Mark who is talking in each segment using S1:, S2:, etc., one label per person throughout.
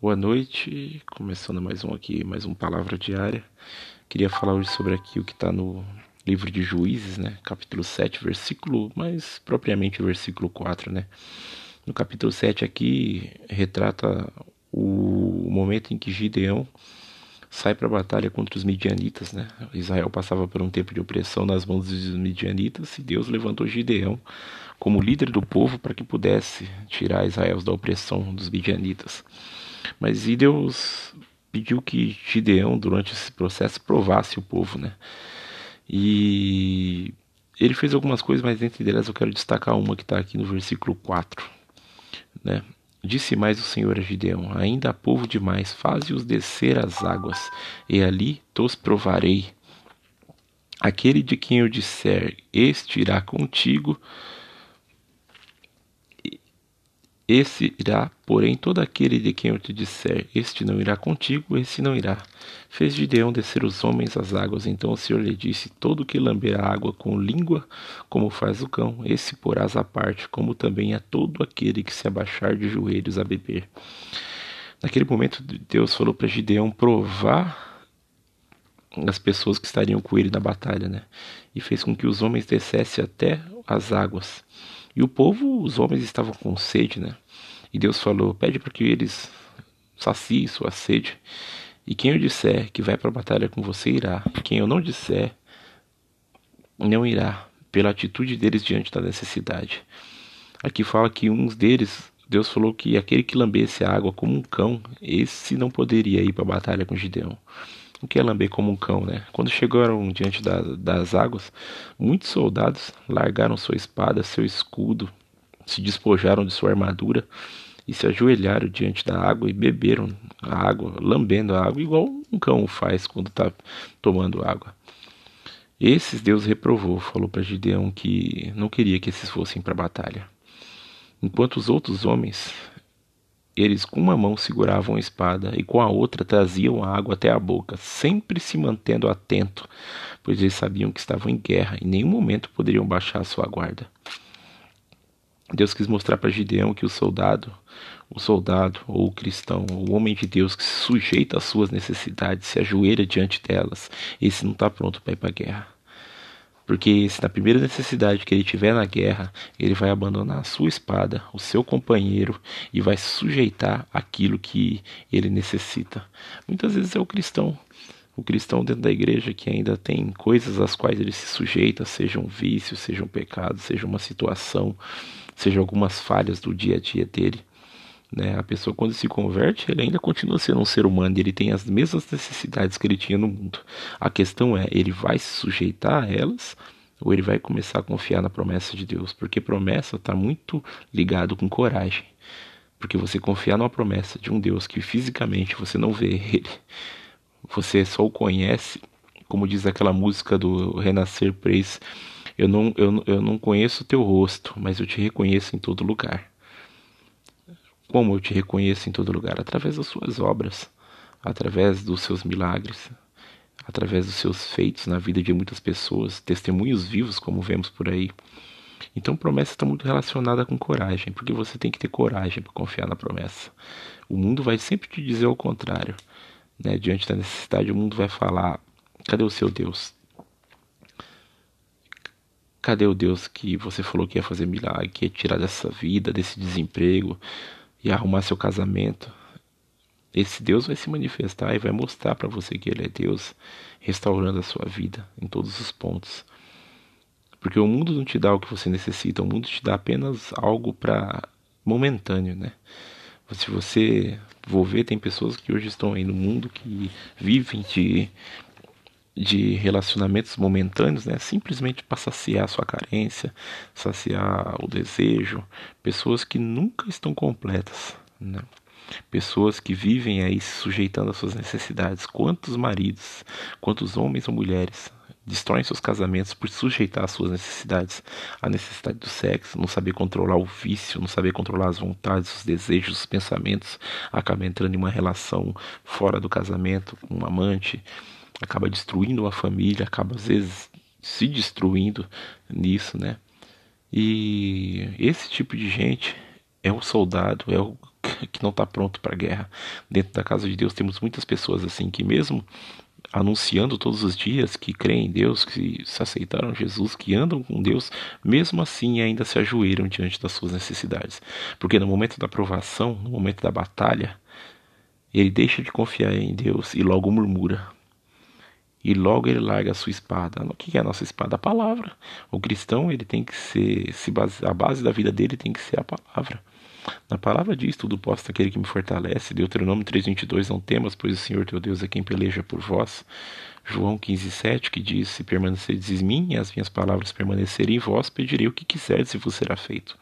S1: Boa noite, começando mais um aqui, mais um Palavra Diária. Queria falar hoje sobre aqui o que está no livro de Juízes, né? Capítulo 7, versículo, mais propriamente versículo 4, né? No capítulo 7 aqui retrata o momento em que Gideão sai para a batalha contra os midianitas, né? Israel passava por um tempo de opressão nas mãos dos midianitas e Deus levantou Gideão como líder do povo para que pudesse tirar Israel da opressão dos midianitas. Mas e Deus pediu que Gideão, durante esse processo, provasse o povo, né? E ele fez algumas coisas, mas entre elas eu quero destacar uma que está aqui no versículo 4, né? Disse mais o Senhor a Gideão: Ainda há povo demais, faze-os descer as águas, e ali tos provarei. Aquele de quem eu disser, este irá contigo, esse irá, porém, todo aquele de quem eu te disser, este não irá contigo, esse não irá. Fez Gideão descer os homens às águas. Então o Senhor lhe disse: Todo que lamber a água com língua, como faz o cão, esse porás à parte, como também a todo aquele que se abaixar de joelhos a beber. Naquele momento, Deus falou para Gideão provar as pessoas que estariam com ele na batalha, né? E fez com que os homens descessem até as águas. E o povo, os homens estavam com sede, né? E Deus falou: pede para que eles saciem sua sede. E quem eu disser que vai para a batalha com você irá. Quem eu não disser, não irá, pela atitude deles diante da necessidade. Aqui fala que uns deles, Deus falou que aquele que lambesse a água como um cão, esse não poderia ir para a batalha com Gideão que é lamber como um cão, né? Quando chegaram diante da, das águas, muitos soldados largaram sua espada, seu escudo, se despojaram de sua armadura e se ajoelharam diante da água e beberam a água, lambendo a água, igual um cão faz quando está tomando água. Esses Deus reprovou, falou para Gideão que não queria que esses fossem para a batalha. Enquanto os outros homens eles com uma mão seguravam a espada e com a outra traziam a água até a boca, sempre se mantendo atento, pois eles sabiam que estavam em guerra e em nenhum momento poderiam baixar a sua guarda. Deus quis mostrar para Gideão que o soldado, o soldado ou o cristão, o homem de Deus que se sujeita às suas necessidades, se ajoelha diante delas, esse não está pronto para ir para a guerra. Porque se na primeira necessidade que ele tiver na guerra, ele vai abandonar a sua espada, o seu companheiro e vai sujeitar àquilo que ele necessita. Muitas vezes é o cristão, o cristão dentro da igreja que ainda tem coisas às quais ele se sujeita, seja um vício, seja um pecado, seja uma situação, seja algumas falhas do dia a dia dele. Né? A pessoa, quando se converte, ele ainda continua sendo um ser humano e ele tem as mesmas necessidades que ele tinha no mundo. A questão é: ele vai se sujeitar a elas ou ele vai começar a confiar na promessa de Deus? Porque promessa está muito ligado com coragem. Porque você confiar numa promessa de um Deus que fisicamente você não vê ele, você só o conhece, como diz aquela música do Renascer Praise. Eu não, eu, eu não conheço o teu rosto, mas eu te reconheço em todo lugar. Como eu te reconheço em todo lugar? Através das suas obras, através dos seus milagres, através dos seus feitos na vida de muitas pessoas, testemunhos vivos, como vemos por aí. Então, promessa está muito relacionada com coragem, porque você tem que ter coragem para confiar na promessa. O mundo vai sempre te dizer o contrário. Né? Diante da necessidade, o mundo vai falar: cadê o seu Deus? Cadê o Deus que você falou que ia fazer milagre, que ia tirar dessa vida, desse desemprego, e arrumar seu casamento, esse Deus vai se manifestar e vai mostrar para você que Ele é Deus, restaurando a sua vida em todos os pontos. Porque o mundo não te dá o que você necessita, o mundo te dá apenas algo para momentâneo, né? Se você for ver, tem pessoas que hoje estão aí no mundo que vivem de de relacionamentos momentâneos, né? Simplesmente para saciar a sua carência, saciar o desejo, pessoas que nunca estão completas, né? Pessoas que vivem aí se sujeitando às suas necessidades. Quantos maridos, quantos homens ou mulheres destroem seus casamentos por sujeitar às suas necessidades, a necessidade do sexo, não saber controlar o vício, não saber controlar as vontades, os desejos, os pensamentos, acaba entrando em uma relação fora do casamento com um amante, acaba destruindo uma família, acaba às vezes se destruindo nisso, né? E esse tipo de gente é o soldado, é o que não está pronto para a guerra. Dentro da casa de Deus temos muitas pessoas assim que mesmo anunciando todos os dias que creem em Deus, que se aceitaram Jesus, que andam com Deus, mesmo assim ainda se ajoelham diante das suas necessidades. Porque no momento da provação, no momento da batalha, ele deixa de confiar em Deus e logo murmura. E logo ele larga a sua espada. O que é a nossa espada? A palavra. O cristão ele tem que ser, se base, a base da vida dele tem que ser a palavra. Na palavra diz, tudo posso aquele que me fortalece. Deuteronômio 3.22, não temas, pois o Senhor teu Deus é quem peleja por vós. João 15,7, que diz, se permanecerdes em mim e as minhas palavras permanecerem em vós, pedirei o que quiserdes e vos será feito.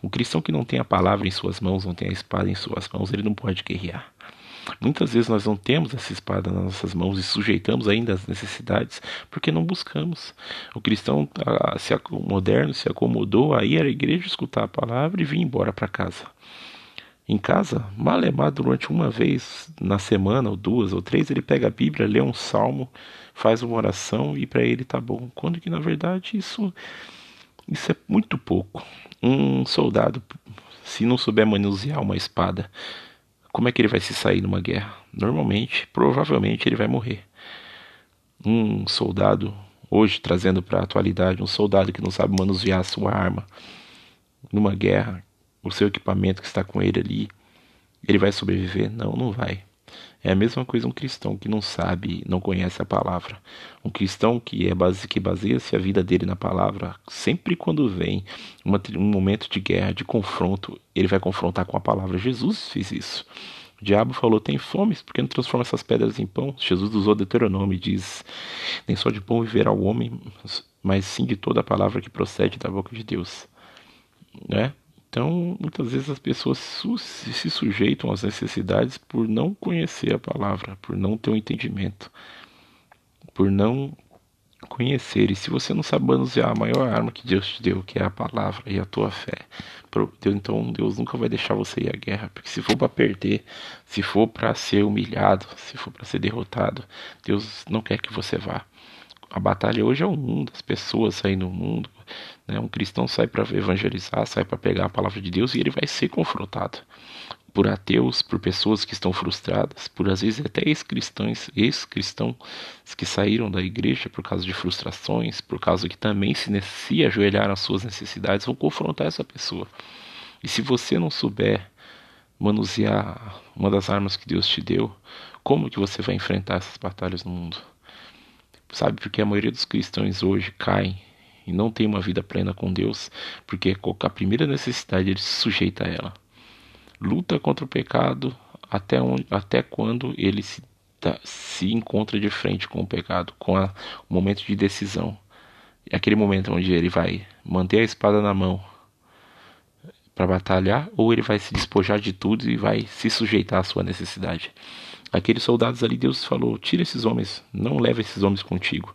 S1: O cristão que não tem a palavra em suas mãos, não tem a espada em suas mãos, ele não pode guerrear. Muitas vezes nós não temos essa espada nas nossas mãos e sujeitamos ainda as necessidades porque não buscamos. O cristão se, moderno se acomodou a ir à igreja escutar a palavra e vir embora para casa. Em casa, malemar durante uma vez na semana, ou duas ou três, ele pega a Bíblia, lê um salmo, faz uma oração e para ele tá bom. Quando que na verdade isso, isso é muito pouco. Um soldado, se não souber manusear uma espada, como é que ele vai se sair numa guerra? Normalmente, provavelmente, ele vai morrer. Um soldado, hoje trazendo para a atualidade, um soldado que não sabe manusear sua arma numa guerra, o seu equipamento que está com ele ali, ele vai sobreviver? Não, não vai. É a mesma coisa um cristão que não sabe, não conhece a palavra. Um cristão que é base, que baseia-se a vida dele na palavra, sempre quando vem uma, um momento de guerra, de confronto, ele vai confrontar com a palavra. Jesus fez isso. O diabo falou: tem fome, por que não transforma essas pedras em pão? Jesus usou Deuteronômio e diz: nem só de pão viverá o homem, mas sim de toda a palavra que procede da boca de Deus. Né? Então, muitas vezes as pessoas se sujeitam às necessidades por não conhecer a palavra, por não ter o um entendimento, por não conhecer. E se você não sabe manusear a maior arma que Deus te deu, que é a palavra e a tua fé, então Deus nunca vai deixar você ir à guerra, porque se for para perder, se for para ser humilhado, se for para ser derrotado, Deus não quer que você vá. A batalha hoje é o mundo, as pessoas saindo do mundo, né? Um cristão sai para evangelizar, sai para pegar a palavra de Deus e ele vai ser confrontado por ateus, por pessoas que estão frustradas, por às vezes até ex-cristãos, ex-cristãos que saíram da igreja por causa de frustrações, por causa que também se, se ajoelharam às suas necessidades, vão confrontar essa pessoa. E se você não souber manusear uma das armas que Deus te deu, como que você vai enfrentar essas batalhas no mundo? Sabe, porque a maioria dos cristãos hoje caem e não tem uma vida plena com Deus, porque a primeira necessidade ele se sujeita a ela. Luta contra o pecado até, onde, até quando ele se, tá, se encontra de frente com o pecado, com a, o momento de decisão. É aquele momento onde ele vai manter a espada na mão para batalhar, ou ele vai se despojar de tudo e vai se sujeitar à sua necessidade. Aqueles soldados ali, Deus falou: tira esses homens, não leva esses homens contigo.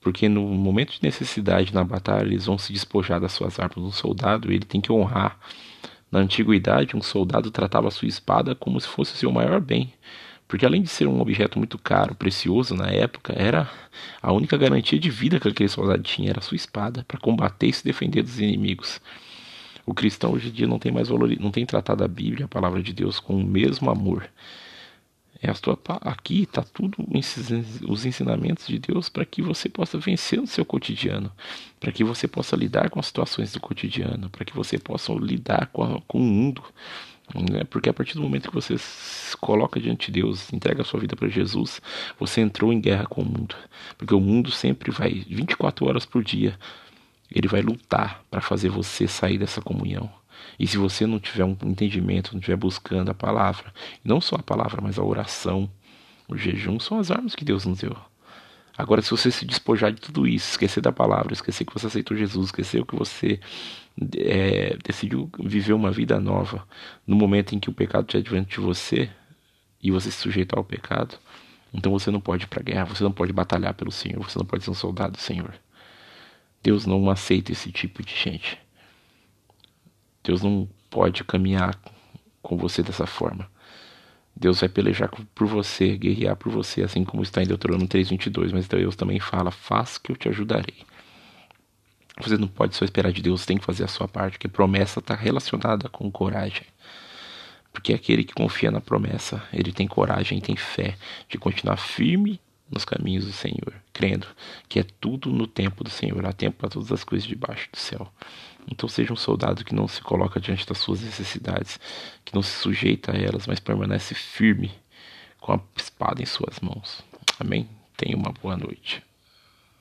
S1: Porque no momento de necessidade na batalha, eles vão se despojar das suas armas. Um soldado, ele tem que honrar. Na antiguidade, um soldado tratava a sua espada como se fosse seu maior bem. Porque além de ser um objeto muito caro, precioso na época, era a única garantia de vida que aquele soldado tinha, era a sua espada, para combater e se defender dos inimigos. O cristão hoje em dia não tem mais valor, não tem tratado a Bíblia, a palavra de Deus, com o mesmo amor. É tua, aqui está tudo os ensinamentos de Deus para que você possa vencer no seu cotidiano, para que você possa lidar com as situações do cotidiano, para que você possa lidar com, a, com o mundo. Né? Porque a partir do momento que você se coloca diante de Deus, entrega a sua vida para Jesus, você entrou em guerra com o mundo. Porque o mundo sempre vai, 24 horas por dia, ele vai lutar para fazer você sair dessa comunhão. E se você não tiver um entendimento, não estiver buscando a palavra, não só a palavra, mas a oração, o jejum, são as armas que Deus nos deu. Agora, se você se despojar de tudo isso, esquecer da palavra, esquecer que você aceitou Jesus, esquecer que você é, decidiu viver uma vida nova no momento em que o pecado te diante de você e você se sujeitar ao pecado, então você não pode ir para a guerra, você não pode batalhar pelo Senhor, você não pode ser um soldado do Senhor. Deus não aceita esse tipo de gente. Deus não pode caminhar com você dessa forma. Deus vai pelejar por você, guerrear por você, assim como está em Deuteronômio 3:22, mas Deus também fala: "Faz que eu te ajudarei". Você não pode só esperar de Deus, tem que fazer a sua parte, porque promessa está relacionada com coragem. Porque aquele que confia na promessa, ele tem coragem, tem fé de continuar firme nos caminhos do Senhor, crendo que é tudo no tempo do Senhor, há tempo para todas as coisas debaixo do céu. Então seja um soldado que não se coloca diante das suas necessidades, que não se sujeita a elas, mas permanece firme com a espada em suas mãos. Amém? Tenha uma boa noite.